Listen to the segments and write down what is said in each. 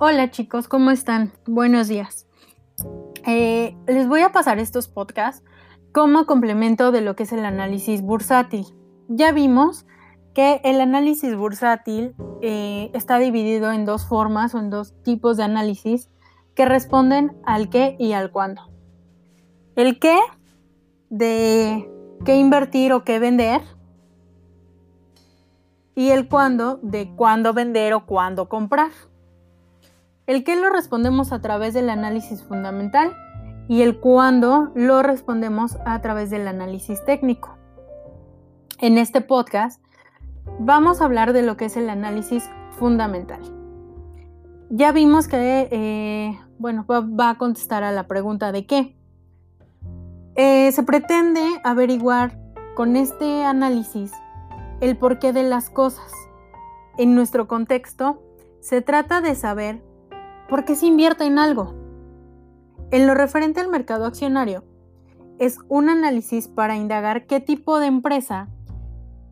Hola chicos, ¿cómo están? Buenos días. Eh, les voy a pasar estos podcasts como complemento de lo que es el análisis bursátil. Ya vimos que el análisis bursátil eh, está dividido en dos formas o en dos tipos de análisis que responden al qué y al cuándo. El qué de qué invertir o qué vender y el cuándo de cuándo vender o cuándo comprar. El qué lo respondemos a través del análisis fundamental y el cuándo lo respondemos a través del análisis técnico. En este podcast vamos a hablar de lo que es el análisis fundamental. Ya vimos que, eh, bueno, va, a contestar a la pregunta de qué. Eh, se pretende averiguar con este análisis el porqué de las cosas. En nuestro contexto, se trata de saber ¿Por qué se invierte en algo? En lo referente al mercado accionario, es un análisis para indagar qué tipo de empresa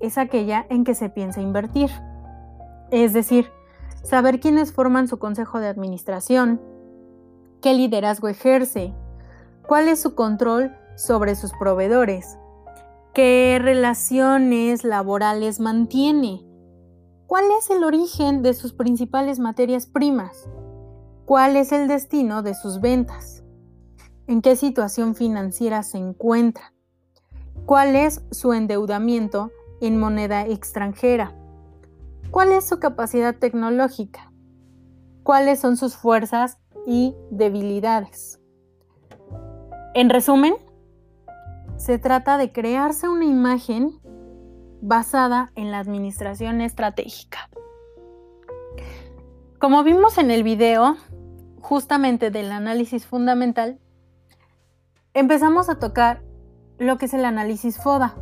es aquella en que se piensa invertir. Es decir, saber quiénes forman su consejo de administración, qué liderazgo ejerce, cuál es su control sobre sus proveedores, qué relaciones laborales mantiene, cuál es el origen de sus principales materias primas cuál es el destino de sus ventas, en qué situación financiera se encuentra, cuál es su endeudamiento en moneda extranjera, cuál es su capacidad tecnológica, cuáles son sus fuerzas y debilidades. En resumen, se trata de crearse una imagen basada en la administración estratégica. Como vimos en el video, justamente del análisis fundamental, empezamos a tocar lo que es el análisis FODA.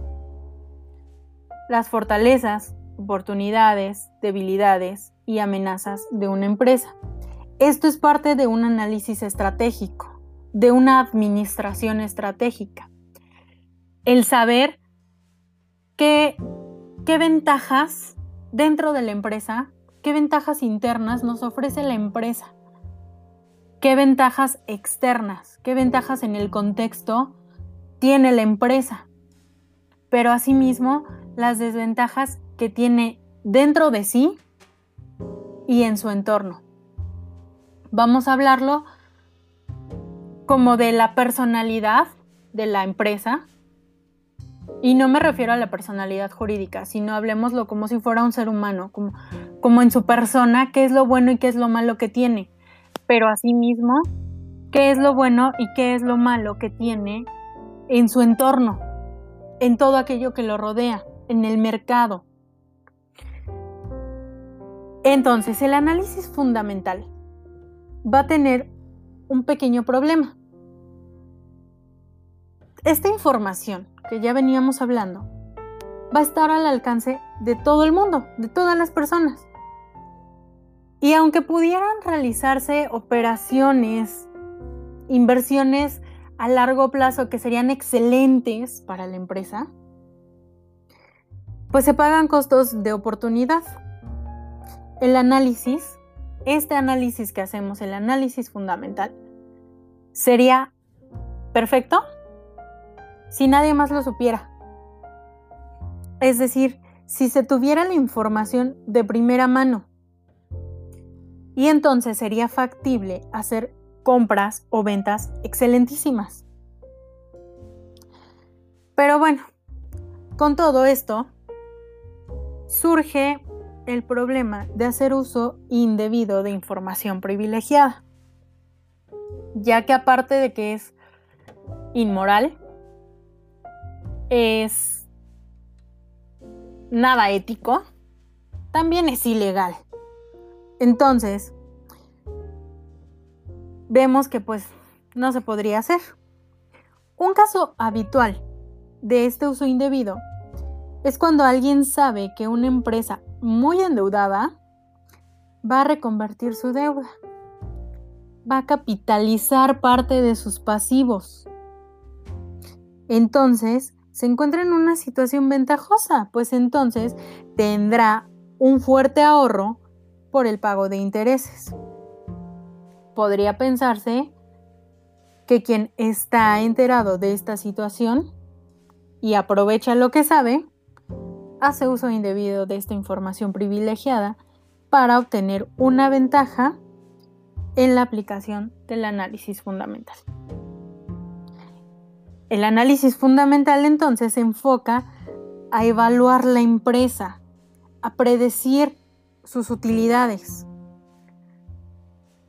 Las fortalezas, oportunidades, debilidades y amenazas de una empresa. Esto es parte de un análisis estratégico, de una administración estratégica. El saber qué, ventajas dentro de la empresa, qué ventajas internas nos ofrece la empresa qué ventajas externas, qué ventajas en el contexto tiene la empresa, pero asimismo las desventajas que tiene dentro de sí y en su entorno. Vamos a hablarlo como de la personalidad de la empresa. Y no me refiero a la personalidad jurídica, sino hablemoslo como si fuera un ser humano, como, en su persona, qué es lo bueno y qué es lo malo que tiene pero asimismo, qué es lo bueno y qué es lo malo que tiene en su entorno, en todo aquello que lo rodea, en el mercado. Entonces, el análisis fundamental va a tener un pequeño problema. Esta información que ya veníamos hablando va a estar al alcance de todo el mundo, de todas las personas. Y aunque pudieran realizarse operaciones, inversiones a largo plazo que serían excelentes para la empresa, pues se pagan costos de oportunidad. El análisis, este análisis que hacemos, el análisis fundamental, sería perfecto si nadie más lo supiera. Es decir, si se tuviera la información de primera mano y entonces sería factible hacer compras o ventas excelentísimas. Pero bueno, con todo esto surge el problema de hacer uso indebido de información privilegiada, ya que aparte de que es inmoral, es nada ético, también es ilegal. Entonces, vemos que pues no se podría hacer. Un caso habitual de este uso indebido es cuando alguien sabe que una empresa muy endeudada va a reconvertir su deuda, va a capitalizar parte de sus pasivos. Entonces, se encuentra en una situación ventajosa, pues entonces tendrá un fuerte ahorro por el pago de intereses. podría pensarse que quien está enterado de esta situación y aprovecha lo que sabe, hace uso indebido de esta información privilegiada para obtener una ventaja en la aplicación del análisis fundamental. El análisis fundamental entonces se enfoca a evaluar la empresa, a predecir sus utilidades.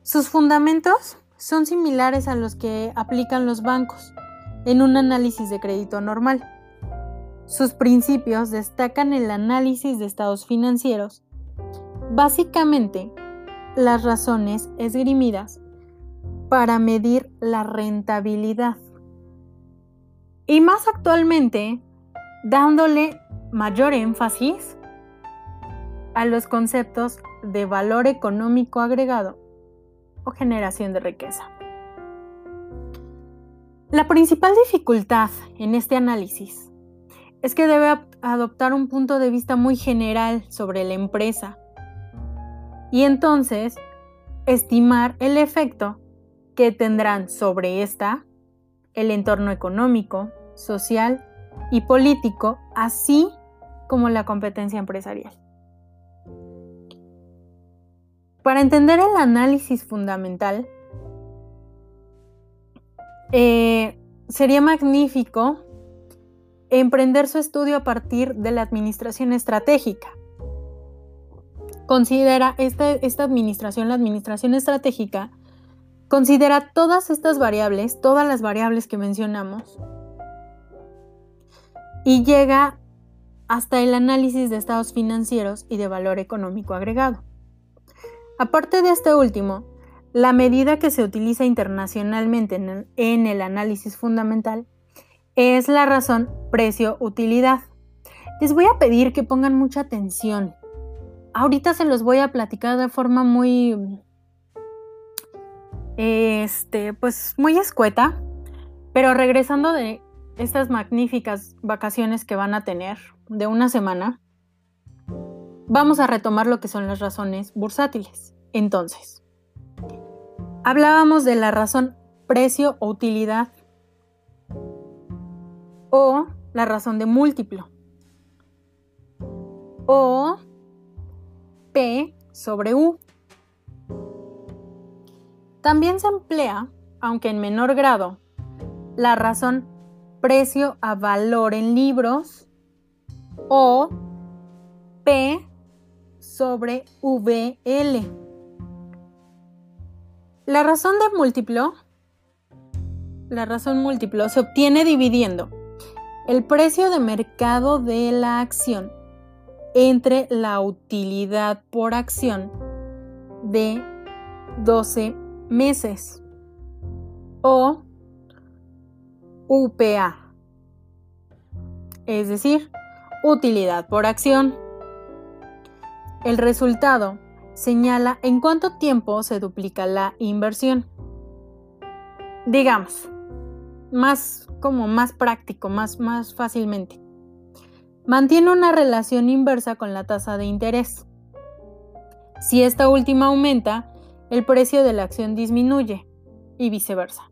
Sus fundamentos son similares a los que aplican los bancos en un análisis de crédito normal. Sus principios destacan el análisis de estados financieros, básicamente las razones esgrimidas para medir la rentabilidad. Y más actualmente, dándole mayor énfasis a los conceptos de valor económico agregado o generación de riqueza. La principal dificultad en este análisis es que debe adoptar un punto de vista muy general sobre la empresa y entonces estimar el efecto que tendrán sobre esta el entorno económico, social y político, así como la competencia empresarial. Para entender el análisis fundamental, eh, sería magnífico emprender su estudio a partir de la administración estratégica. Considera esta, esta administración, la administración estratégica, considera todas estas variables, todas las variables que mencionamos, y llega hasta el análisis de estados financieros y de valor económico agregado. Aparte de este último, la medida que se utiliza internacionalmente en el, análisis fundamental es la razón precio-utilidad. Les voy a pedir que pongan mucha atención. Ahorita se los voy a platicar de forma muy, este, pues muy escueta, pero regresando de estas magníficas vacaciones que van a tener de una semana, vamos a retomar lo que son las razones bursátiles. Entonces, hablábamos de la razón precio o utilidad o la razón de múltiplo o P sobre U. También se emplea, aunque en menor grado, la razón precio a valor en libros o P sobre VL. La razón de múltiplo, la razón múltiplo se obtiene dividiendo el precio de mercado de la acción entre la utilidad por acción de 12 meses o UPA, es decir, utilidad por acción. El resultado señala en cuánto tiempo se duplica la inversión. Digamos, más como más práctico, más, más fácilmente. Mantiene una relación inversa con la tasa de interés. Si esta última aumenta, el precio de la acción disminuye y viceversa.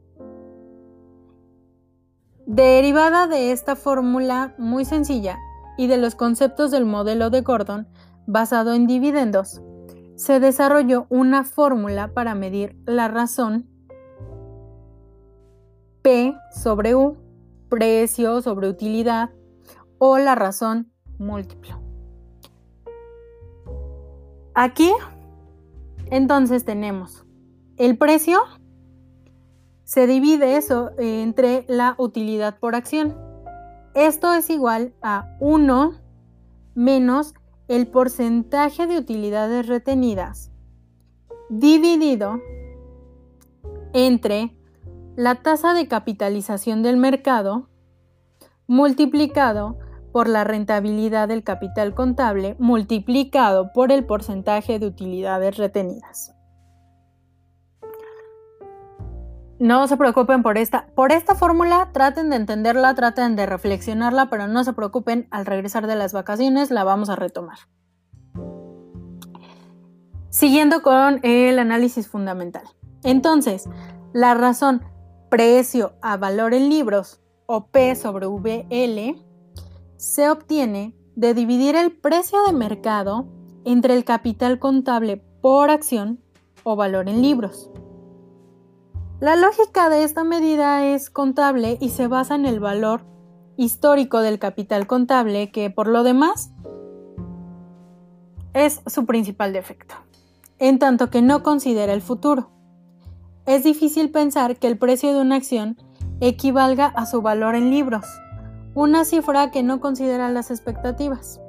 Derivada de esta fórmula muy sencilla y de los conceptos del modelo de Gordon basado en dividendos, se desarrolló una fórmula para medir la razón P sobre U, precio sobre utilidad, o la razón múltiplo. Aquí, entonces tenemos el precio se divide eso eh, entre la utilidad por acción. Esto es igual a 1 menos el porcentaje de utilidades retenidas dividido entre la tasa de capitalización del mercado multiplicado por la rentabilidad del capital contable multiplicado por el porcentaje de utilidades retenidas. No se preocupen por esta. Por esta fórmula, traten de entenderla, traten de reflexionarla, pero no se preocupen, al regresar de las vacaciones la vamos a retomar. Siguiendo con el análisis fundamental. Entonces, la razón precio a valor en libros o P sobre VL se obtiene de dividir el precio de mercado entre el capital contable por acción o valor en libros. La lógica de esta medida es contable y se basa en el valor histórico del capital contable que por lo demás es su principal defecto, en tanto que no considera el futuro. Es difícil pensar que el precio de una acción equivalga a su valor en libros, una cifra que no considera las expectativas.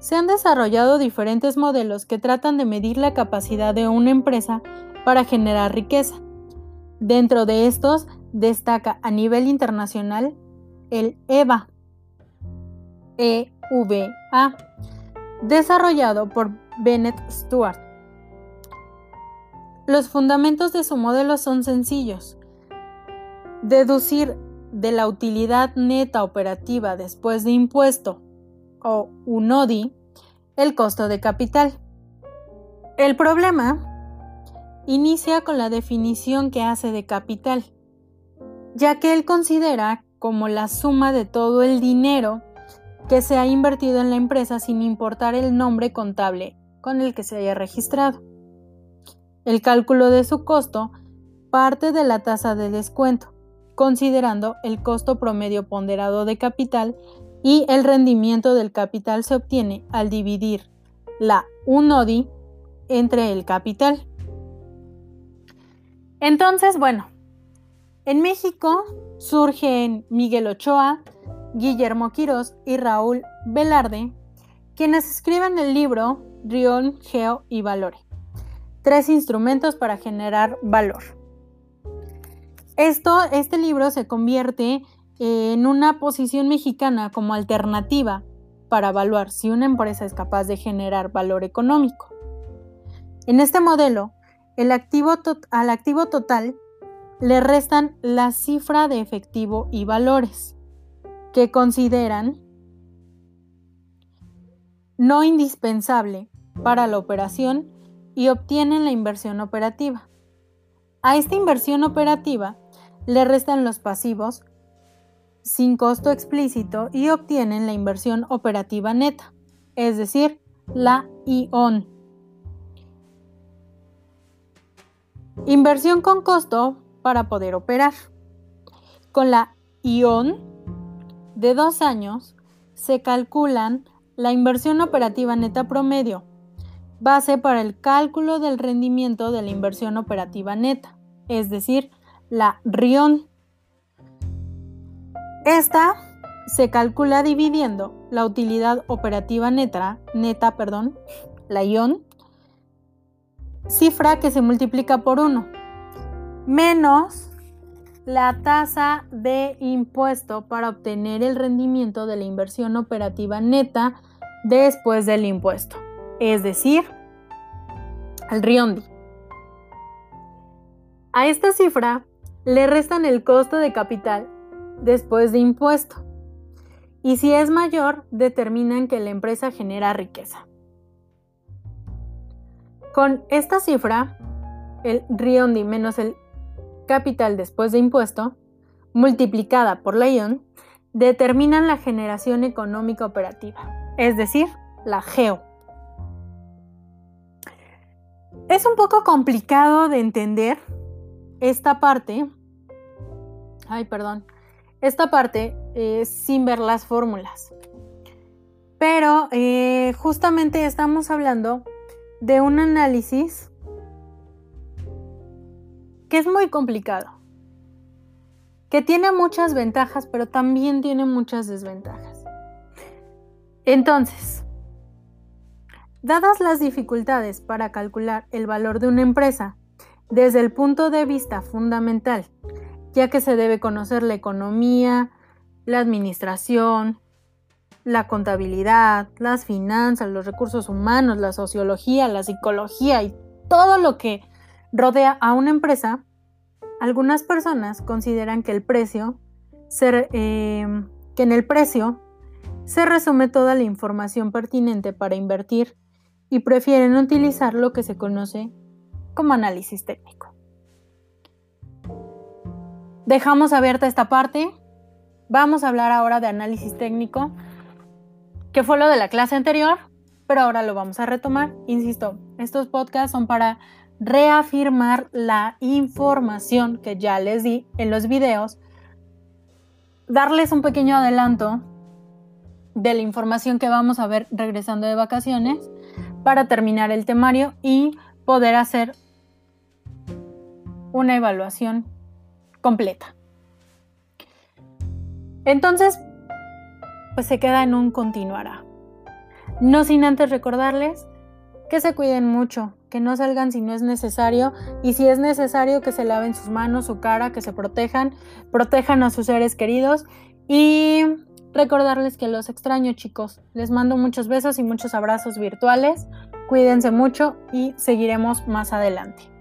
Se han desarrollado diferentes modelos que tratan de medir la capacidad de una empresa para generar riqueza. Dentro de estos destaca a nivel internacional el EVA, EVA, desarrollado por Bennett Stewart. Los fundamentos de su modelo son sencillos. Deducir de la utilidad neta operativa después de impuesto o UNODI el costo de capital. El problema inicia con la definición que hace de capital, ya que él considera como la suma de todo el dinero que se ha invertido en la empresa sin importar el nombre contable con el que se haya registrado. El cálculo de su costo parte de la tasa de descuento, considerando el costo promedio ponderado de capital y el rendimiento del capital se obtiene al dividir la UNODI entre el capital. Entonces, bueno, en México surgen Miguel Ochoa, Guillermo Quirós y Raúl Velarde, quienes escriben el libro Rion, Geo y Valore tres instrumentos para generar valor. Esto, este libro se convierte en una posición mexicana como alternativa para evaluar si una empresa es capaz de generar valor económico. En este modelo, el activo al activo total le restan la cifra de efectivo y valores, que consideran no indispensable para la operación y obtienen la inversión operativa. A esta inversión operativa le restan los pasivos sin costo explícito y obtienen la inversión operativa neta, es decir, la ION. Inversión con costo para poder operar. Con la ION de dos años se calculan la inversión operativa neta promedio base para el cálculo del rendimiento de la inversión operativa neta, es decir, la RION. Esta se calcula dividiendo la utilidad operativa neta, neta, perdón, la ION, cifra que se multiplica por 1, menos la tasa de impuesto para obtener el rendimiento de la inversión operativa neta después del impuesto es decir, al Riondi. A esta cifra le restan el costo de capital después de impuesto y si es mayor determinan que la empresa genera riqueza. Con esta cifra, el Riondi menos el capital después de impuesto, multiplicada por la ION, determinan la generación económica operativa, es decir, la GEO. Es un poco complicado de entender esta parte. Ay, perdón. Esta parte eh, sin ver las fórmulas. Pero eh, justamente estamos hablando de un análisis que es muy complicado, que tiene muchas ventajas, pero también tiene muchas desventajas. Entonces, Dadas las dificultades para calcular el valor de una empresa desde el punto de vista fundamental, ya que se debe conocer la economía, la administración, la contabilidad, las finanzas, los recursos humanos, la sociología, la psicología y todo lo que rodea a una empresa, algunas personas consideran que el precio, eh, que en el precio se resume toda la información pertinente para invertir y prefieren utilizar lo que se conoce como análisis técnico. dejamos abierta esta parte. Vamos a hablar ahora de análisis técnico, que fue lo de la clase anterior, pero ahora lo vamos a retomar. Insisto, estos podcasts son para reafirmar la información que ya les di en los videos, darles un pequeño adelanto de la información que vamos a ver regresando de vacaciones para terminar el temario y poder hacer una evaluación completa. Entonces, pues se queda en un continuará. No sin antes recordarles que se cuiden mucho, que no salgan si no es necesario y si es necesario que se laven sus manos, su cara, que se protejan, protejan a sus seres queridos y recordarles que los extraño chicos. Les mando muchos besos y muchos abrazos virtuales. Cuídense mucho y seguiremos más adelante.